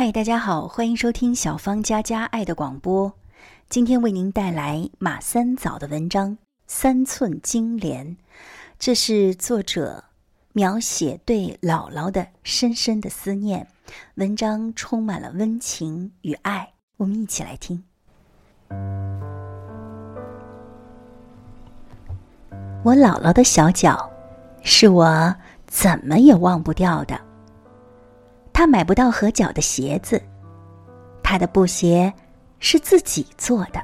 嗨，大家好，欢迎收听小芳家家爱的广播。今天为您带来马三枣的文章《三寸金莲》，这是作者描写对姥姥的深深的思念。文章充满了温情与爱，我们一起来听。我姥姥的小脚，是我怎么也忘不掉的。他买不到合脚的鞋子，他的布鞋是自己做的，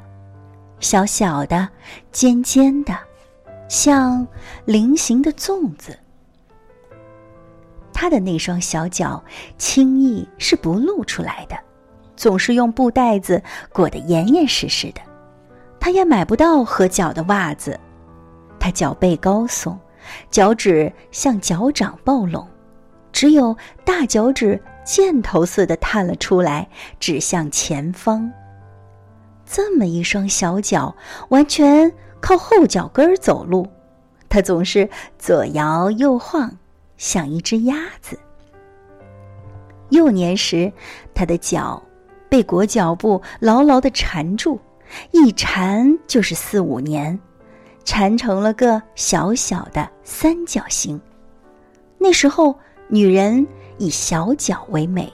小小的、尖尖的，像菱形的粽子。他的那双小脚轻易是不露出来的，总是用布袋子裹得严严实实的。他也买不到合脚的袜子。他脚背高耸，脚趾像脚掌抱拢，只有大脚趾箭头似的探了出来，指向前方。这么一双小脚，完全靠后脚跟儿走路，他总是左摇右晃，像一只鸭子。幼年时，他的脚被裹脚布牢牢的缠住，一缠就是四五年。缠成了个小小的三角形。那时候，女人以小脚为美，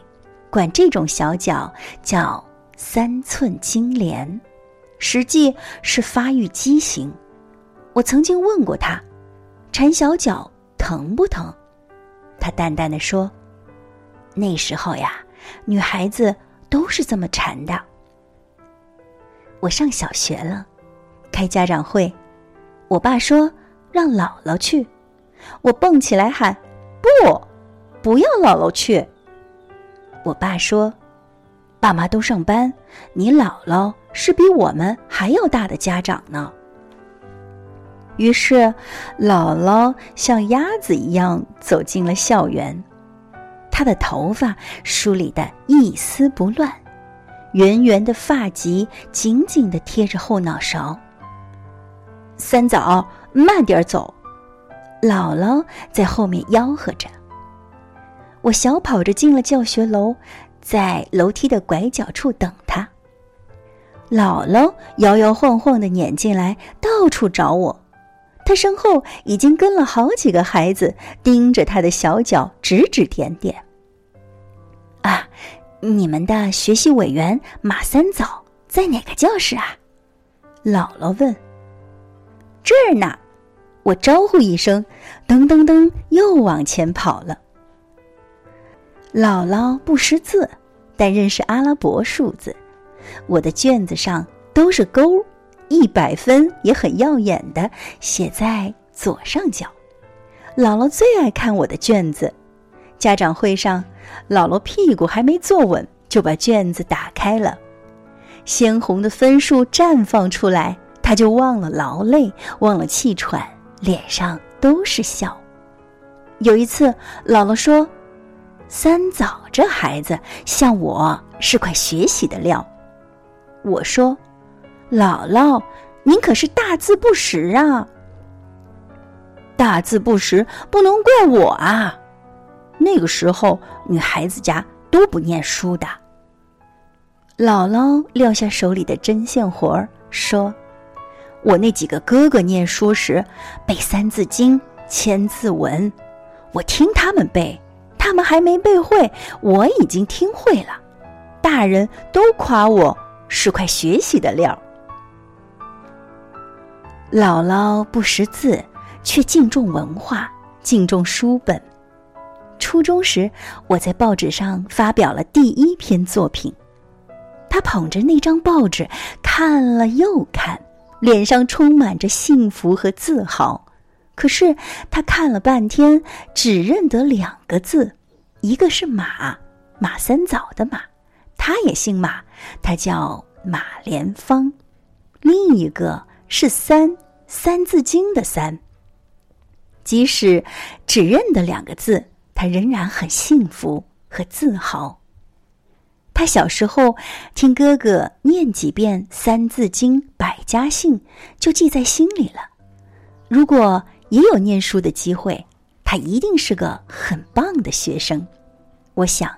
管这种小脚叫“三寸金莲”，实际是发育畸形。我曾经问过她，缠小脚疼不疼？她淡淡的说：“那时候呀，女孩子都是这么缠的。”我上小学了，开家长会。我爸说让姥姥去，我蹦起来喊：“不，不要姥姥去。”我爸说：“爸妈都上班，你姥姥是比我们还要大的家长呢。”于是，姥姥像鸭子一样走进了校园，她的头发梳理的一丝不乱，圆圆的发髻紧紧的贴着后脑勺。三枣，慢点走！姥姥在后面吆喝着。我小跑着进了教学楼，在楼梯的拐角处等他。姥姥摇摇晃晃的撵进来，到处找我。他身后已经跟了好几个孩子，盯着他的小脚指指点点。啊，你们的学习委员马三枣在哪个教室啊？姥姥问。这儿呢，我招呼一声，噔噔噔，又往前跑了。姥姥不识字，但认识阿拉伯数字。我的卷子上都是勾，一百分也很耀眼的写在左上角。姥姥最爱看我的卷子。家长会上，姥姥屁股还没坐稳，就把卷子打开了，鲜红的分数绽放出来。他就忘了劳累，忘了气喘，脸上都是笑。有一次，姥姥说：“三枣这孩子像我是块学习的料。”我说：“姥姥，您可是大字不识啊！大字不识不能怪我啊！那个时候，女孩子家都不念书的。”姥姥撂下手里的针线活儿，说。我那几个哥哥念书时背《三字经》《千字文》，我听他们背，他们还没背会，我已经听会了。大人都夸我是块学习的料。姥姥不识字，却敬重文化，敬重书本。初中时，我在报纸上发表了第一篇作品，他捧着那张报纸看了又看。脸上充满着幸福和自豪，可是他看了半天，只认得两个字，一个是马，马三枣的马，他也姓马，他叫马连芳；另一个是三，三字经的三。即使只认得两个字，他仍然很幸福和自豪。他小时候听哥哥念几遍《三字经》《百家姓》，就记在心里了。如果也有念书的机会，他一定是个很棒的学生。我想，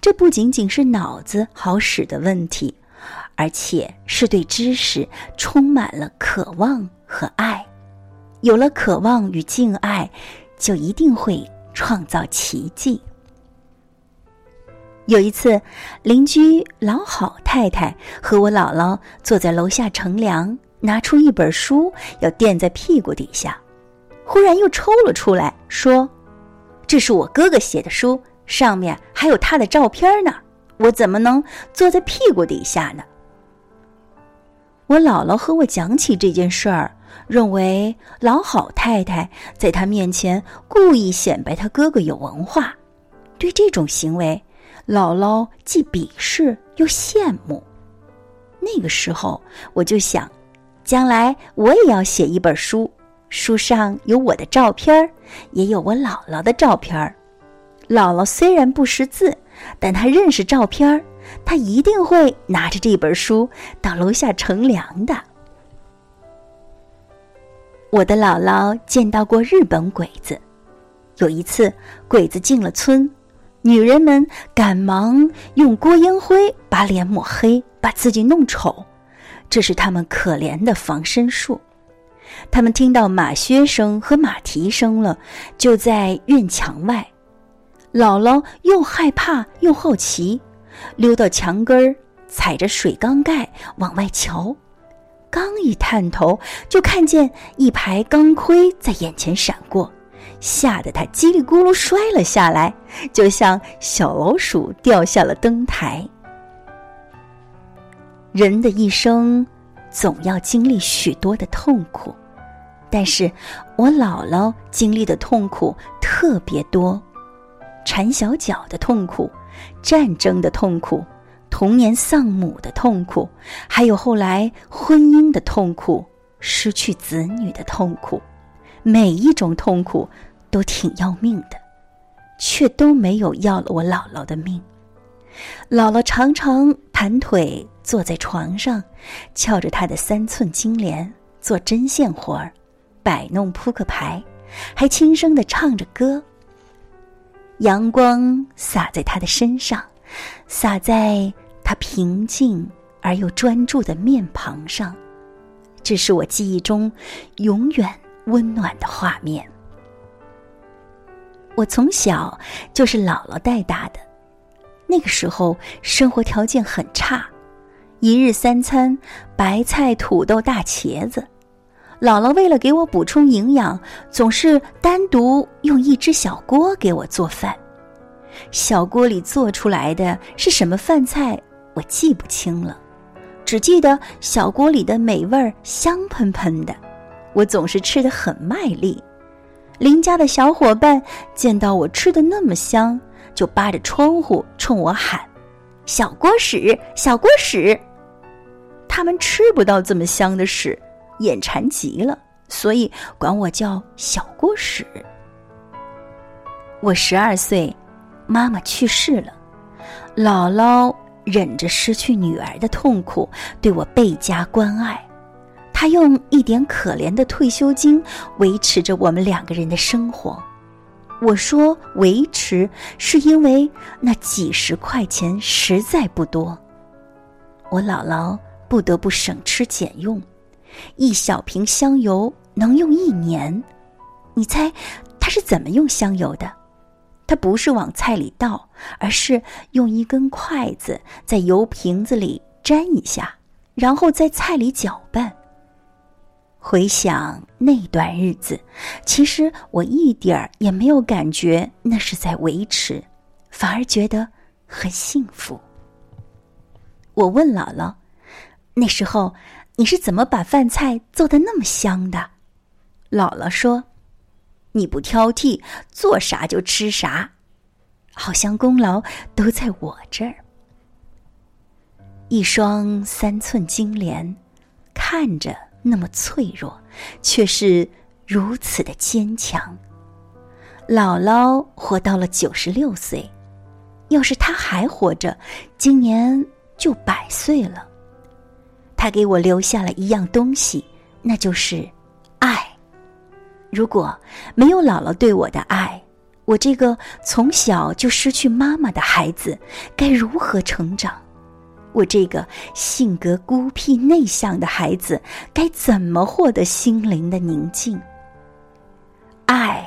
这不仅仅是脑子好使的问题，而且是对知识充满了渴望和爱。有了渴望与敬爱，就一定会创造奇迹。有一次，邻居老好太太和我姥姥坐在楼下乘凉，拿出一本书要垫在屁股底下，忽然又抽了出来，说：“这是我哥哥写的书，上面还有他的照片呢，我怎么能坐在屁股底下呢？”我姥姥和我讲起这件事儿，认为老好太太在他面前故意显摆他哥哥有文化，对这种行为。姥姥既鄙视又羡慕。那个时候，我就想，将来我也要写一本书，书上有我的照片也有我姥姥的照片姥姥虽然不识字，但她认识照片她一定会拿着这本书到楼下乘凉的。我的姥姥见到过日本鬼子，有一次鬼子进了村。女人们赶忙用锅烟灰把脸抹黑，把自己弄丑，这是他们可怜的防身术。他们听到马靴声和马蹄声了，就在院墙外。姥姥又害怕又好奇，溜到墙根儿，踩着水缸盖往外瞧。刚一探头，就看见一排钢盔在眼前闪过。吓得他叽里咕噜摔了下来，就像小老鼠掉下了灯台。人的一生总要经历许多的痛苦，但是我姥姥经历的痛苦特别多：缠小脚的痛苦、战争的痛苦、童年丧母的痛苦，还有后来婚姻的痛苦、失去子女的痛苦。每一种痛苦。都挺要命的，却都没有要了我姥姥的命。姥姥常常盘腿坐在床上，翘着她的三寸金莲做针线活儿，摆弄扑克牌，还轻声的唱着歌。阳光洒在他的身上，洒在他平静而又专注的面庞上，这是我记忆中永远温暖的画面。我从小就是姥姥带大的，那个时候生活条件很差，一日三餐白菜、土豆、大茄子。姥姥为了给我补充营养，总是单独用一只小锅给我做饭。小锅里做出来的是什么饭菜，我记不清了，只记得小锅里的美味儿香喷喷的，我总是吃的很卖力。邻家的小伙伴见到我吃的那么香，就扒着窗户冲我喊：“小锅屎，小锅屎！”他们吃不到这么香的屎，眼馋极了，所以管我叫小锅屎。我十二岁，妈妈去世了，姥姥忍着失去女儿的痛苦，对我倍加关爱。她用一点可怜的退休金维持着我们两个人的生活。我说维持，是因为那几十块钱实在不多。我姥姥不得不省吃俭用，一小瓶香油能用一年。你猜他是怎么用香油的？他不是往菜里倒，而是用一根筷子在油瓶子里沾一下，然后在菜里搅拌。回想那段日子，其实我一点儿也没有感觉那是在维持，反而觉得很幸福。我问姥姥：“那时候你是怎么把饭菜做的那么香的？”姥姥说：“你不挑剔，做啥就吃啥，好像功劳都在我这儿。”一双三寸金莲，看着。那么脆弱，却是如此的坚强。姥姥活到了九十六岁，要是她还活着，今年就百岁了。他给我留下了一样东西，那就是爱。如果没有姥姥对我的爱，我这个从小就失去妈妈的孩子该如何成长？我这个性格孤僻内向的孩子该怎么获得心灵的宁静？爱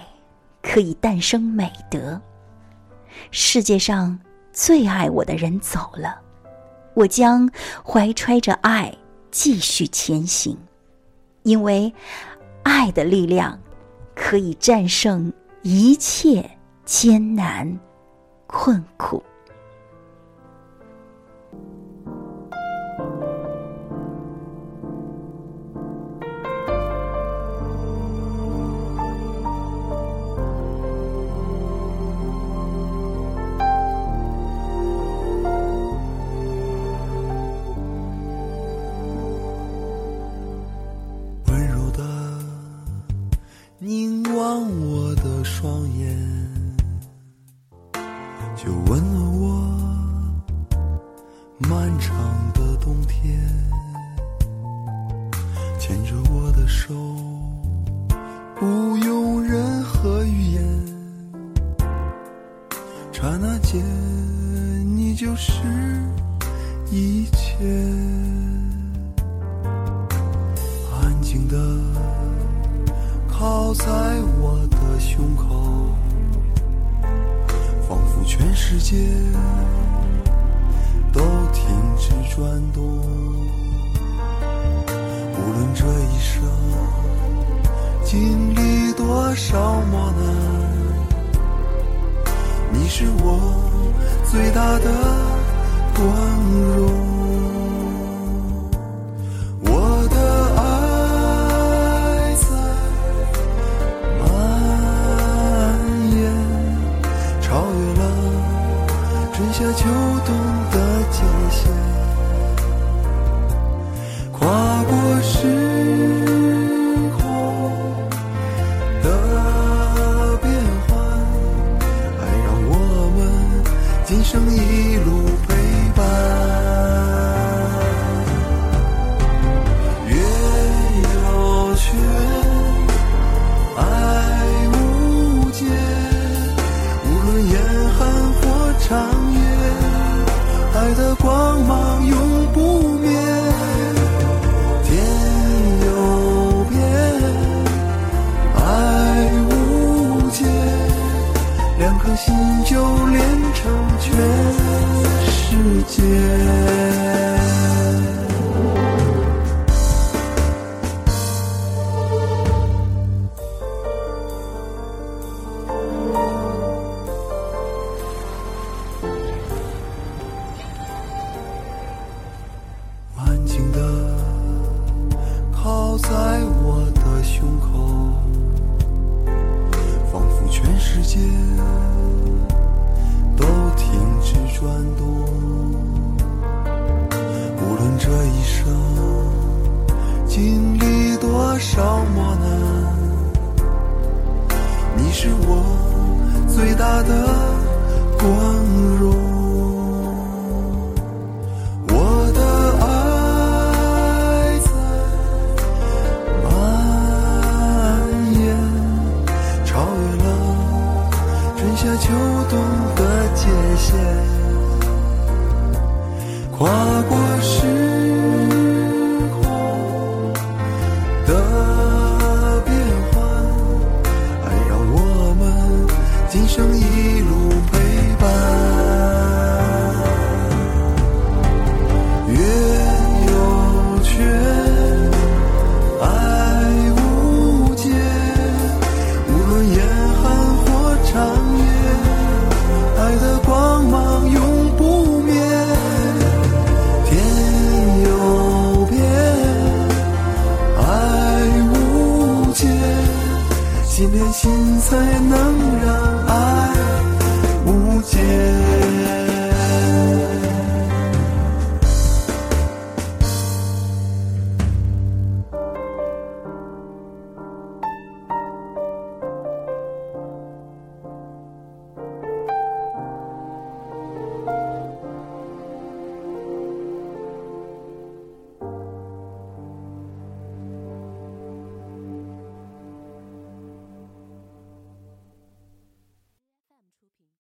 可以诞生美德。世界上最爱我的人走了，我将怀揣着爱继续前行，因为爱的力量可以战胜一切艰难困苦。刹那间，你就是一切。安静的靠在我的胸口，仿佛全世界都停止转动。无论这一生经历多少磨难。你是我最大的光荣，生一路陪间安静的靠在我的胸口仿佛全世界停止转动无论这一生经历多少磨难你是我最大的光荣。